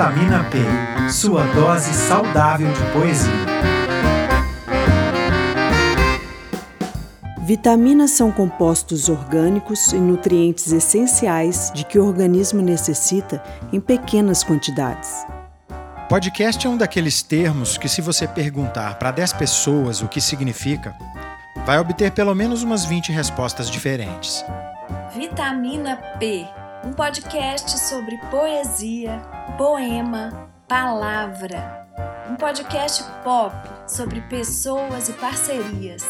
Vitamina P, sua dose saudável de poesia. Vitaminas são compostos orgânicos e nutrientes essenciais de que o organismo necessita em pequenas quantidades. Podcast é um daqueles termos que, se você perguntar para 10 pessoas o que significa, vai obter pelo menos umas 20 respostas diferentes. Vitamina P um podcast sobre poesia, poema, palavra. Um podcast pop sobre pessoas e parcerias.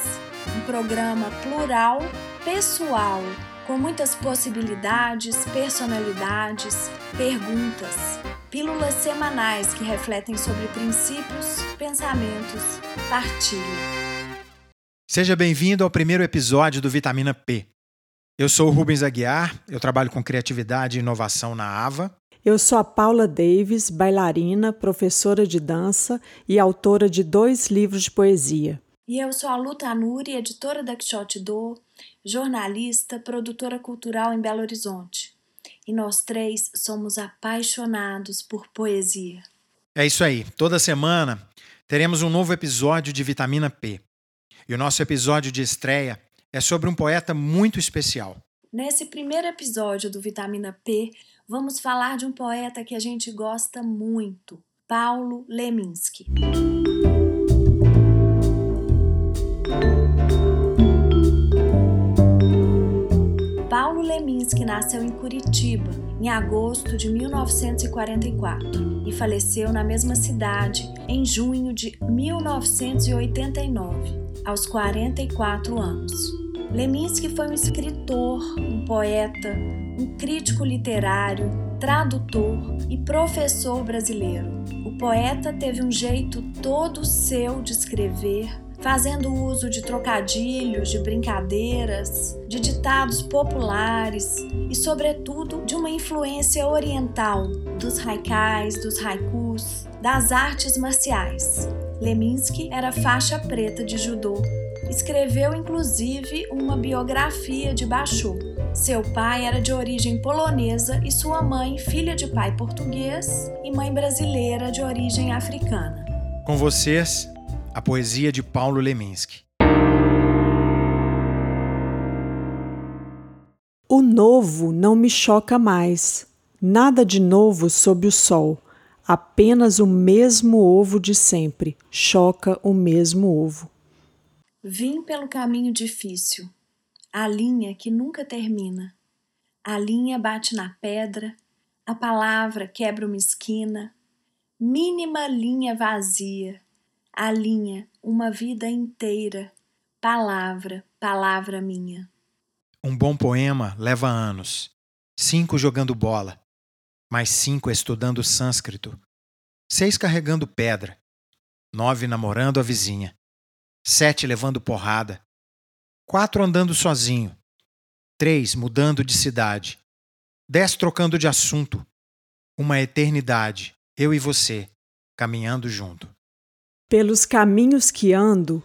Um programa plural, pessoal, com muitas possibilidades, personalidades, perguntas. Pílulas semanais que refletem sobre princípios, pensamentos, partilha. Seja bem-vindo ao primeiro episódio do Vitamina P eu sou o Rubens Aguiar, eu trabalho com criatividade e inovação na AVA. Eu sou a Paula Davis, bailarina, professora de dança e autora de dois livros de poesia. E eu sou a Luta Nuri, editora da Quixote Do, jornalista, produtora cultural em Belo Horizonte. E nós três somos apaixonados por poesia. É isso aí. Toda semana teremos um novo episódio de Vitamina P. E o nosso episódio de estreia é sobre um poeta muito especial. Nesse primeiro episódio do Vitamina P, vamos falar de um poeta que a gente gosta muito, Paulo Leminski. Paulo Leminski nasceu em Curitiba em agosto de 1944 e faleceu na mesma cidade em junho de 1989, aos 44 anos. Leminski foi um escritor, um poeta, um crítico literário, tradutor e professor brasileiro. O poeta teve um jeito todo seu de escrever, fazendo uso de trocadilhos, de brincadeiras, de ditados populares e, sobretudo, de uma influência oriental, dos haikais, dos haikus, das artes marciais. Leminski era faixa preta de judô Escreveu inclusive uma biografia de Bachô. Seu pai era de origem polonesa e sua mãe, filha de pai português e mãe brasileira de origem africana. Com vocês, a poesia de Paulo Leminski. O novo não me choca mais. Nada de novo sob o sol. Apenas o mesmo ovo de sempre choca o mesmo ovo. Vim pelo caminho difícil, a linha que nunca termina. A linha bate na pedra, a palavra quebra uma esquina. Mínima linha vazia, a linha, uma vida inteira. Palavra, palavra minha. Um bom poema leva anos. Cinco jogando bola, mais cinco estudando sânscrito, seis carregando pedra, nove namorando a vizinha sete levando porrada, quatro andando sozinho, três mudando de cidade, dez trocando de assunto, uma eternidade, eu e você, caminhando junto. Pelos caminhos que ando,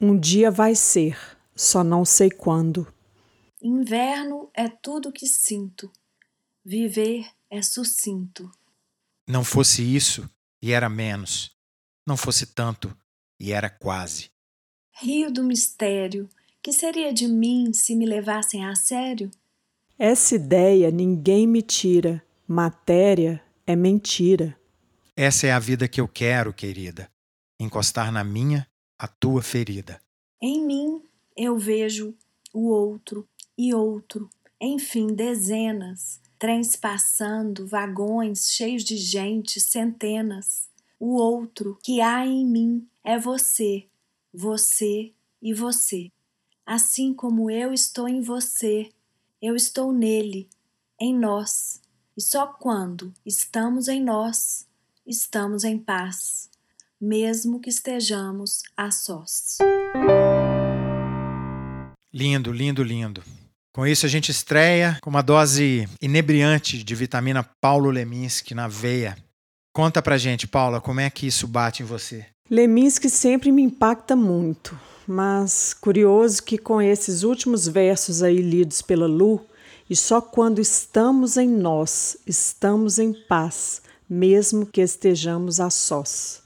um dia vai ser, só não sei quando. Inverno é tudo que sinto, viver é sucinto. Não fosse isso, e era menos. Não fosse tanto, e era quase. Rio do mistério, que seria de mim se me levassem a sério? Essa ideia ninguém me tira, matéria é mentira. Essa é a vida que eu quero, querida, encostar na minha, a tua ferida. Em mim eu vejo o outro e outro, enfim, dezenas, trens passando, vagões cheios de gente, centenas. O outro que há em mim é você, você e você. Assim como eu estou em você, eu estou nele, em nós. E só quando estamos em nós, estamos em paz, mesmo que estejamos a sós. Lindo, lindo, lindo. Com isso, a gente estreia com uma dose inebriante de vitamina Paulo Leminski na veia. Conta pra gente, Paula, como é que isso bate em você? Leminski sempre me impacta muito, mas curioso que com esses últimos versos aí lidos pela Lu, e só quando estamos em nós, estamos em paz, mesmo que estejamos a sós.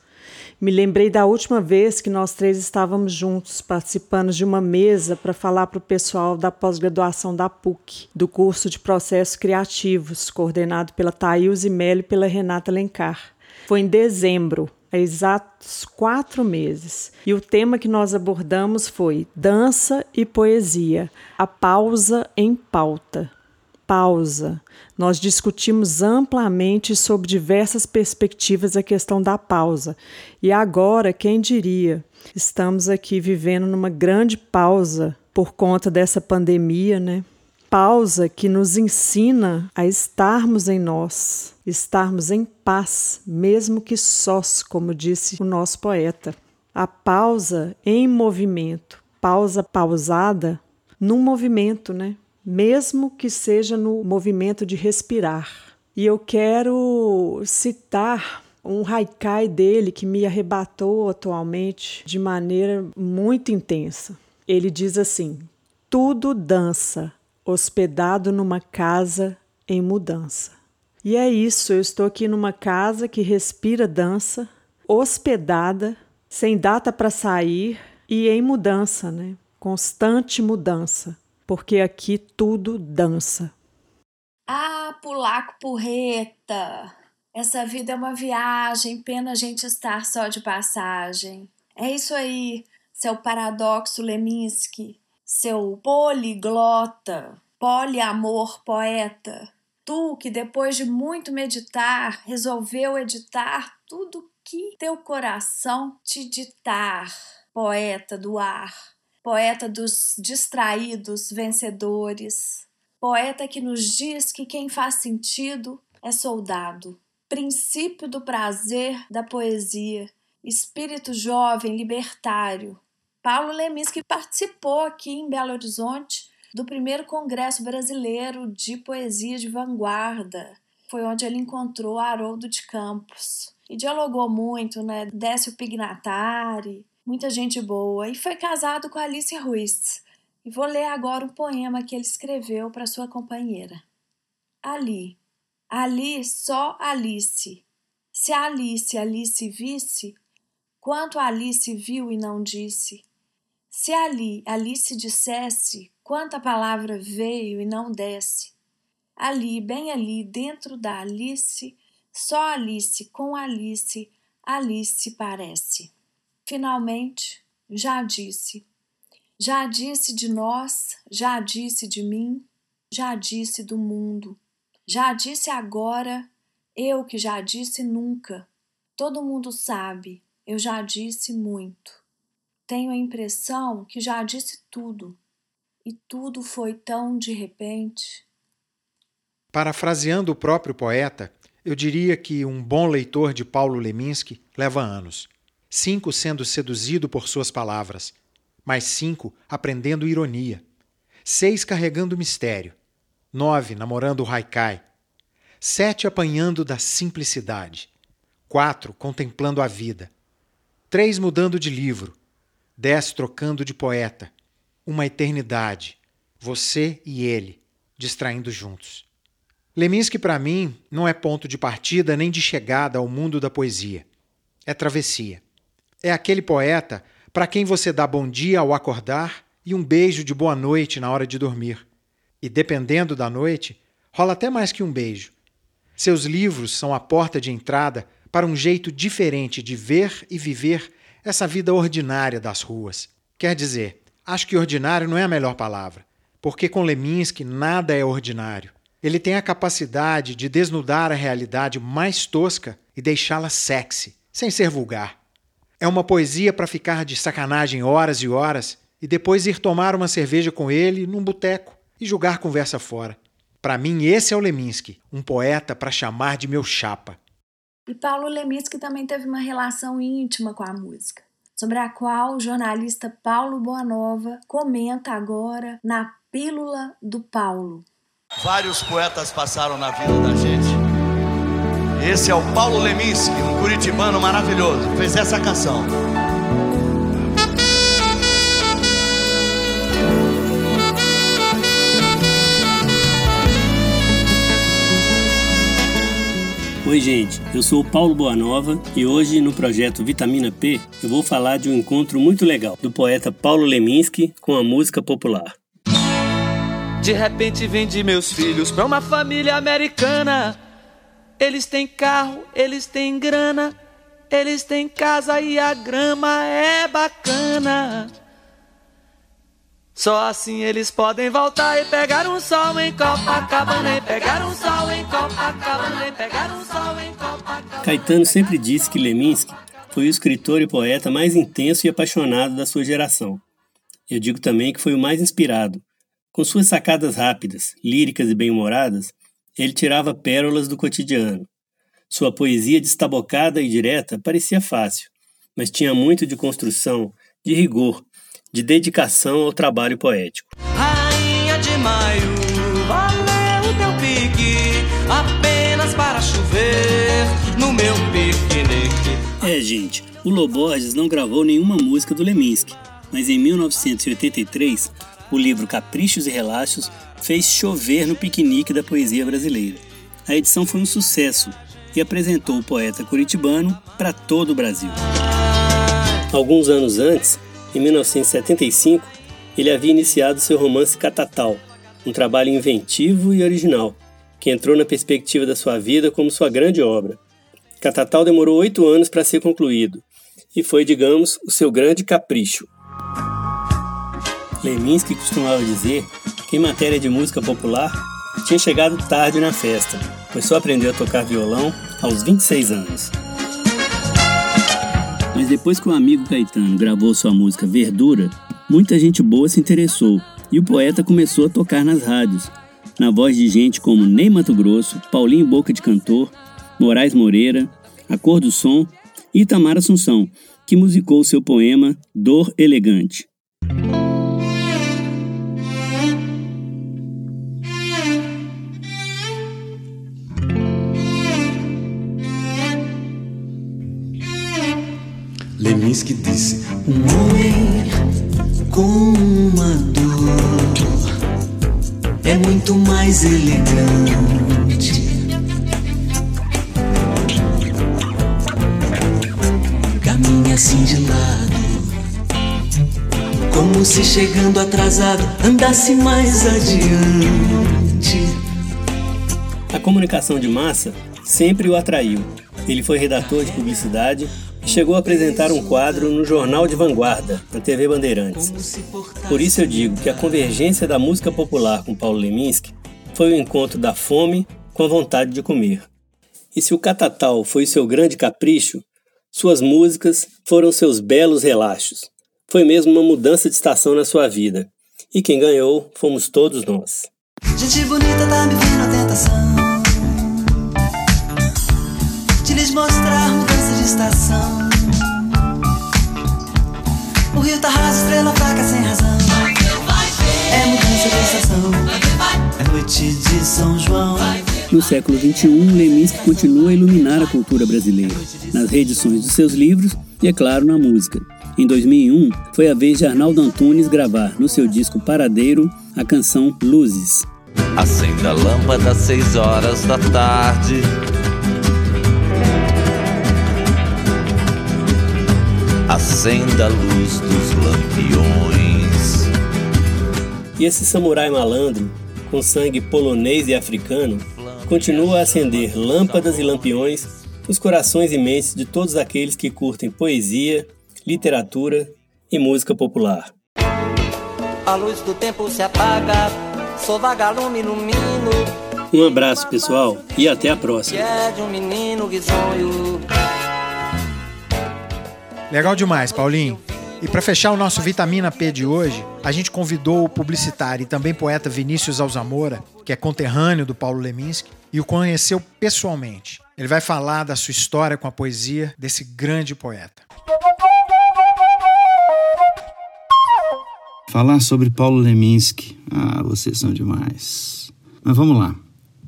Me lembrei da última vez que nós três estávamos juntos, participando de uma mesa para falar para o pessoal da pós-graduação da PUC, do curso de Processos Criativos, coordenado pela Thaís Melo e pela Renata Lencar. Foi em dezembro, há exatos quatro meses. E o tema que nós abordamos foi dança e poesia, a pausa em pauta pausa. Nós discutimos amplamente sobre diversas perspectivas a questão da pausa. E agora, quem diria? Estamos aqui vivendo numa grande pausa por conta dessa pandemia, né? Pausa que nos ensina a estarmos em nós, estarmos em paz, mesmo que sós, como disse o nosso poeta. A pausa em movimento, pausa pausada num movimento, né? mesmo que seja no movimento de respirar. E eu quero citar um haikai dele que me arrebatou atualmente de maneira muito intensa. Ele diz assim: Tudo dança, hospedado numa casa em mudança. E é isso, eu estou aqui numa casa que respira dança, hospedada, sem data para sair e em mudança, né? Constante mudança porque aqui tudo dança. Ah, pulaco porreta! Essa vida é uma viagem, pena a gente estar só de passagem. É isso aí, seu paradoxo Leminski, seu poliglota, poliamor poeta. Tu que depois de muito meditar resolveu editar tudo que teu coração te ditar, poeta do ar poeta dos distraídos vencedores, poeta que nos diz que quem faz sentido é soldado, princípio do prazer da poesia, espírito jovem libertário. Paulo Leminski participou aqui em Belo Horizonte do primeiro Congresso Brasileiro de Poesia de Vanguarda. Foi onde ele encontrou Haroldo de Campos e dialogou muito, né? Décio Pignatari, muita gente boa, e foi casado com Alice Ruiz. E vou ler agora um poema que ele escreveu para sua companheira. Ali, ali só Alice. Se Alice, Alice visse, quanto Alice viu e não disse. Se ali Alice dissesse, quanta palavra veio e não desce. Ali, bem ali, dentro da Alice, só Alice com Alice, Alice parece. Finalmente, já disse. Já disse de nós, já disse de mim, já disse do mundo. Já disse agora, eu que já disse nunca. Todo mundo sabe, eu já disse muito. Tenho a impressão que já disse tudo. E tudo foi tão de repente. Parafraseando o próprio poeta, eu diria que um bom leitor de Paulo Leminski leva anos cinco sendo seduzido por suas palavras, mais cinco aprendendo ironia, seis carregando mistério, nove namorando o haikai, sete apanhando da simplicidade, quatro contemplando a vida, três mudando de livro, dez trocando de poeta, uma eternidade, você e ele, distraindo juntos. Leminski, para mim, não é ponto de partida nem de chegada ao mundo da poesia. É travessia. É aquele poeta para quem você dá bom dia ao acordar e um beijo de boa noite na hora de dormir. E dependendo da noite, rola até mais que um beijo. Seus livros são a porta de entrada para um jeito diferente de ver e viver essa vida ordinária das ruas. Quer dizer, acho que ordinário não é a melhor palavra, porque com Leminski nada é ordinário. Ele tem a capacidade de desnudar a realidade mais tosca e deixá-la sexy, sem ser vulgar. É uma poesia para ficar de sacanagem horas e horas e depois ir tomar uma cerveja com ele num boteco e jogar conversa fora. Para mim, esse é o Leminski, um poeta para chamar de meu chapa. E Paulo Leminski também teve uma relação íntima com a música, sobre a qual o jornalista Paulo Boanova comenta agora na Pílula do Paulo. Vários poetas passaram na vida da gente esse é o Paulo Leminski, um curitibano maravilhoso. Fez essa canção. Oi, gente, eu sou o Paulo Boanova e hoje no projeto Vitamina P eu vou falar de um encontro muito legal do poeta Paulo Leminski com a música popular. De repente vendi meus filhos pra uma família americana. Eles têm carro, eles têm grana, eles têm casa e a grama é bacana. Só assim eles podem voltar e pegar um sol em Copacabana e pegar um sol em Copacabana e pegar um sol em Copacabana. Caetano sempre disse que Leminski foi o escritor e poeta mais intenso e apaixonado da sua geração. Eu digo também que foi o mais inspirado. Com suas sacadas rápidas, líricas e bem-humoradas, ele tirava pérolas do cotidiano. Sua poesia destabocada e direta parecia fácil, mas tinha muito de construção, de rigor, de dedicação ao trabalho poético. Rainha de maio, valeu teu pique, apenas para chover no meu piquenique. É, gente, o Loborges não gravou nenhuma música do Leminski, mas em 1983, o livro Caprichos e Relaxos fez chover no piquenique da poesia brasileira. A edição foi um sucesso e apresentou o poeta curitibano para todo o Brasil. Alguns anos antes, em 1975, ele havia iniciado seu romance Catatal, um trabalho inventivo e original, que entrou na perspectiva da sua vida como sua grande obra. Catatal demorou oito anos para ser concluído, e foi, digamos, o seu grande capricho. Leminski costumava dizer que, em matéria de música popular, tinha chegado tarde na festa, pois só aprendeu a tocar violão aos 26 anos. Mas depois que o amigo Caetano gravou sua música Verdura, muita gente boa se interessou e o poeta começou a tocar nas rádios, na voz de gente como Ney Mato Grosso, Paulinho Boca de Cantor, Moraes Moreira, A Cor do Som e Itamar Assunção, que musicou seu poema Dor Elegante. Leminski disse: Um homem com uma dor é muito mais elegante. Caminha assim de lado, como se chegando atrasado andasse mais adiante. A comunicação de massa sempre o atraiu. Ele foi redator de publicidade chegou a apresentar um quadro no Jornal de Vanguarda, na TV Bandeirantes. Por isso eu digo que a convergência da música popular com Paulo Leminski foi o encontro da fome com a vontade de comer. E se o catatal foi seu grande capricho, suas músicas foram seus belos relaxos. Foi mesmo uma mudança de estação na sua vida. E quem ganhou fomos todos nós. Gente bonita tá me vendo a tentação De lhes mostrar mudança de estação O rio tá raso, estrela fraca sem razão É mudança de estação É noite de São João No século XXI, Leminski continua a iluminar a cultura brasileira, nas reedições dos seus livros e, é claro, na música. Em 2001, foi a vez de Arnaldo Antunes gravar no seu disco Paradeiro a canção Luzes. Acenda a lâmpada às seis horas da tarde. Acenda a luz dos lampiões. E esse samurai malandro, com sangue polonês e africano, continua a acender lâmpadas e lampiões nos corações e mentes de todos aqueles que curtem poesia, literatura e música popular. A luz do tempo se apaga, sou vagalume no mino, Um abraço, pessoal, e até a próxima. Legal demais, Paulinho. E para fechar o nosso Vitamina P de hoje, a gente convidou o publicitário e também poeta Vinícius Alzamora, que é conterrâneo do Paulo Leminski, e o conheceu pessoalmente. Ele vai falar da sua história com a poesia desse grande poeta. Falar sobre Paulo Leminski. Ah, vocês são demais. Mas vamos lá,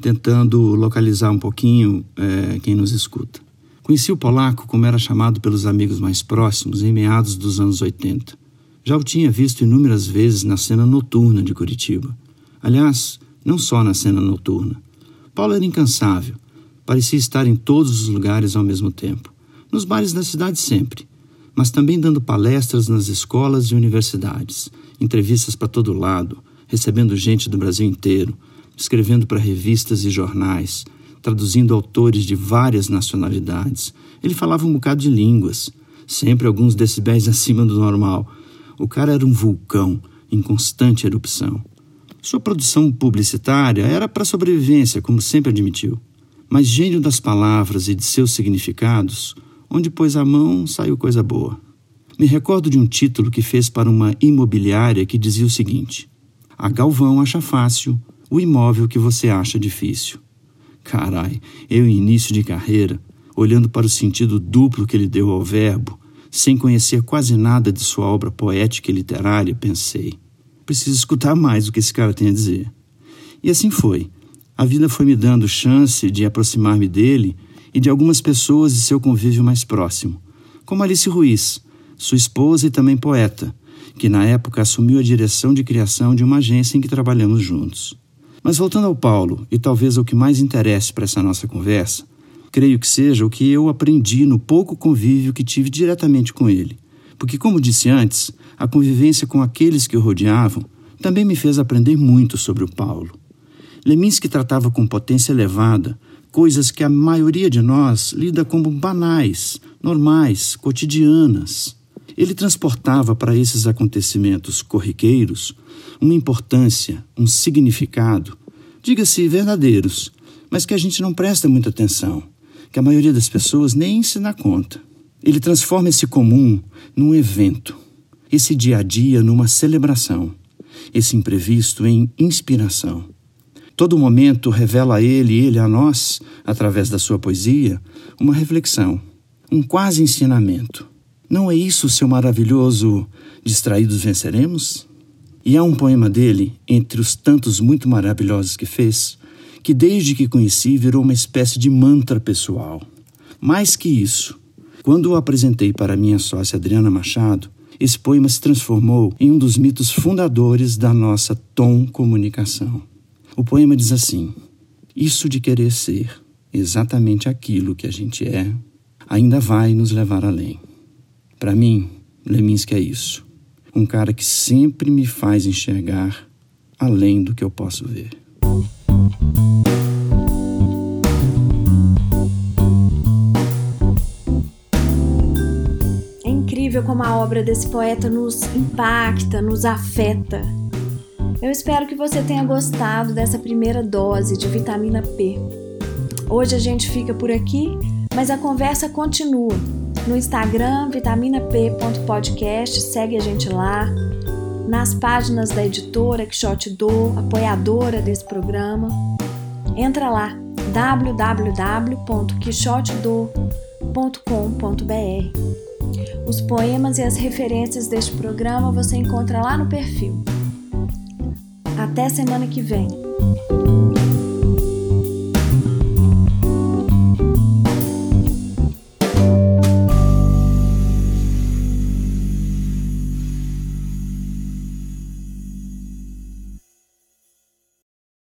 tentando localizar um pouquinho é, quem nos escuta. Conheci o polaco como era chamado pelos amigos mais próximos em meados dos anos 80. Já o tinha visto inúmeras vezes na cena noturna de Curitiba. Aliás, não só na cena noturna. Paulo era incansável. Parecia estar em todos os lugares ao mesmo tempo. Nos bares da cidade sempre, mas também dando palestras nas escolas e universidades, entrevistas para todo lado, recebendo gente do Brasil inteiro, escrevendo para revistas e jornais, traduzindo autores de várias nacionalidades. Ele falava um bocado de línguas, sempre alguns decibéis acima do normal. O cara era um vulcão em constante erupção. Sua produção publicitária era para sobrevivência, como sempre admitiu. Mas gênio das palavras e de seus significados, onde pôs a mão, saiu coisa boa. Me recordo de um título que fez para uma imobiliária que dizia o seguinte: A Galvão acha fácil o imóvel que você acha difícil. Carai, eu, em início de carreira, olhando para o sentido duplo que ele deu ao verbo, sem conhecer quase nada de sua obra poética e literária, pensei: preciso escutar mais o que esse cara tem a dizer. E assim foi. A vida foi me dando chance de aproximar-me dele e de algumas pessoas de seu convívio mais próximo, como Alice Ruiz, sua esposa e também poeta, que na época assumiu a direção de criação de uma agência em que trabalhamos juntos. Mas voltando ao Paulo, e talvez ao que mais interesse para essa nossa conversa, creio que seja o que eu aprendi no pouco convívio que tive diretamente com ele. Porque, como disse antes, a convivência com aqueles que o rodeavam também me fez aprender muito sobre o Paulo. Leminski tratava com potência elevada coisas que a maioria de nós lida como banais, normais, cotidianas. Ele transportava para esses acontecimentos corriqueiros uma importância, um significado, diga-se verdadeiros, mas que a gente não presta muita atenção, que a maioria das pessoas nem se dá conta. Ele transforma esse comum num evento, esse dia a dia numa celebração, esse imprevisto em inspiração. Todo momento revela a ele e ele a nós, através da sua poesia, uma reflexão, um quase ensinamento. Não é isso seu maravilhoso Distraídos Venceremos? E há um poema dele, entre os tantos muito maravilhosos que fez, que desde que conheci virou uma espécie de mantra pessoal. Mais que isso, quando o apresentei para minha sócia Adriana Machado, esse poema se transformou em um dos mitos fundadores da nossa Tom Comunicação. O poema diz assim: Isso de querer ser exatamente aquilo que a gente é ainda vai nos levar além. Para mim, Leminski é isso. Um cara que sempre me faz enxergar além do que eu posso ver. É incrível como a obra desse poeta nos impacta, nos afeta. Eu espero que você tenha gostado dessa primeira dose de vitamina P. Hoje a gente fica por aqui, mas a conversa continua. No Instagram, vitaminap.podcast, segue a gente lá. Nas páginas da editora Quixote Do, apoiadora desse programa. Entra lá, www.quixotedo.com.br. Os poemas e as referências deste programa você encontra lá no perfil. Até semana que vem.